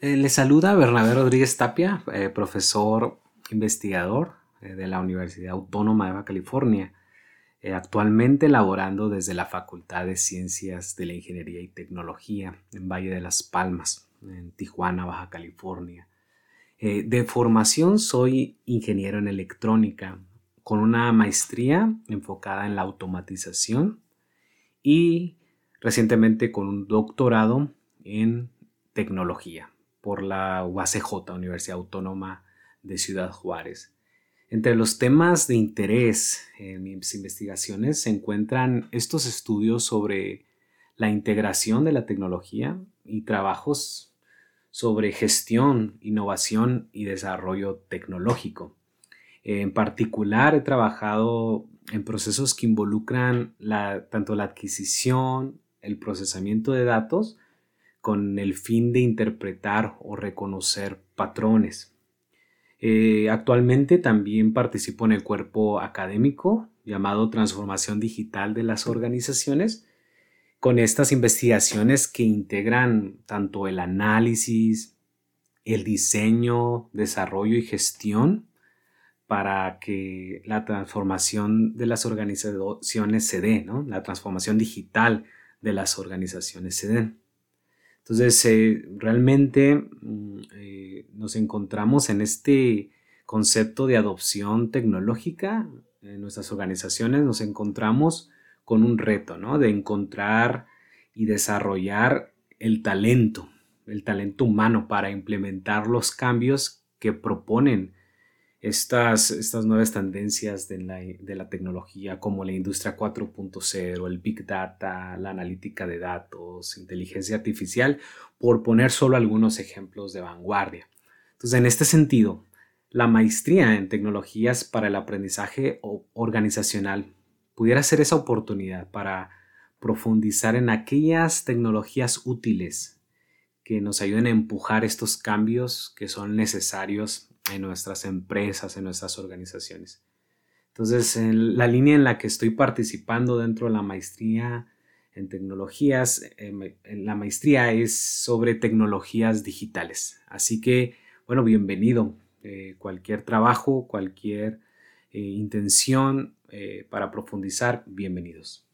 Eh, le saluda Bernabé Rodríguez Tapia, eh, profesor investigador eh, de la Universidad Autónoma de Baja California, actualmente laborando desde la Facultad de Ciencias de la Ingeniería y Tecnología en Valle de las Palmas, en Tijuana, Baja California. de formación soy ingeniero en electrónica con una maestría enfocada en la automatización y recientemente con un doctorado en tecnología por la UACJ, Universidad Autónoma de Ciudad Juárez. Entre los temas de interés en mis investigaciones se encuentran estos estudios sobre la integración de la tecnología y trabajos sobre gestión, innovación y desarrollo tecnológico. En particular, he trabajado en procesos que involucran tanto la adquisición, el procesamiento de datos, con el fin de interpretar o reconocer patrones. Eh, actualmente también participo en el cuerpo académico llamado Transformación Digital de las Organizaciones, con estas investigaciones que integran tanto el análisis, el diseño, desarrollo y gestión para que la transformación de las organizaciones se dé, la transformación digital de las organizaciones se den. Entonces, eh, realmente mm, eh, nos encontramos en este concepto de adopción tecnológica en nuestras organizaciones, nos encontramos con un reto, ¿no? De encontrar y desarrollar el talento, el talento humano para implementar los cambios que proponen estas, estas nuevas tendencias de la, de la, tecnología como la industria 4.0, el big data, la analítica de datos, inteligencia artificial, por poner solo algunos ejemplos de vanguardia. Entonces, en este sentido, la maestría en tecnologías para el aprendizaje organizacional pudiera ser esa oportunidad para profundizar en aquellas tecnologías útiles que nos ayuden a empujar estos cambios que son necesarios en nuestras empresas, en nuestras organizaciones. Entonces, en la línea en la que estoy participando dentro de la maestría en tecnologías, eh, la maestría es sobre tecnologías digitales. Así que, bueno, bienvenido. Eh, cualquier trabajo, cualquier eh, intención para profundizar, bienvenidos.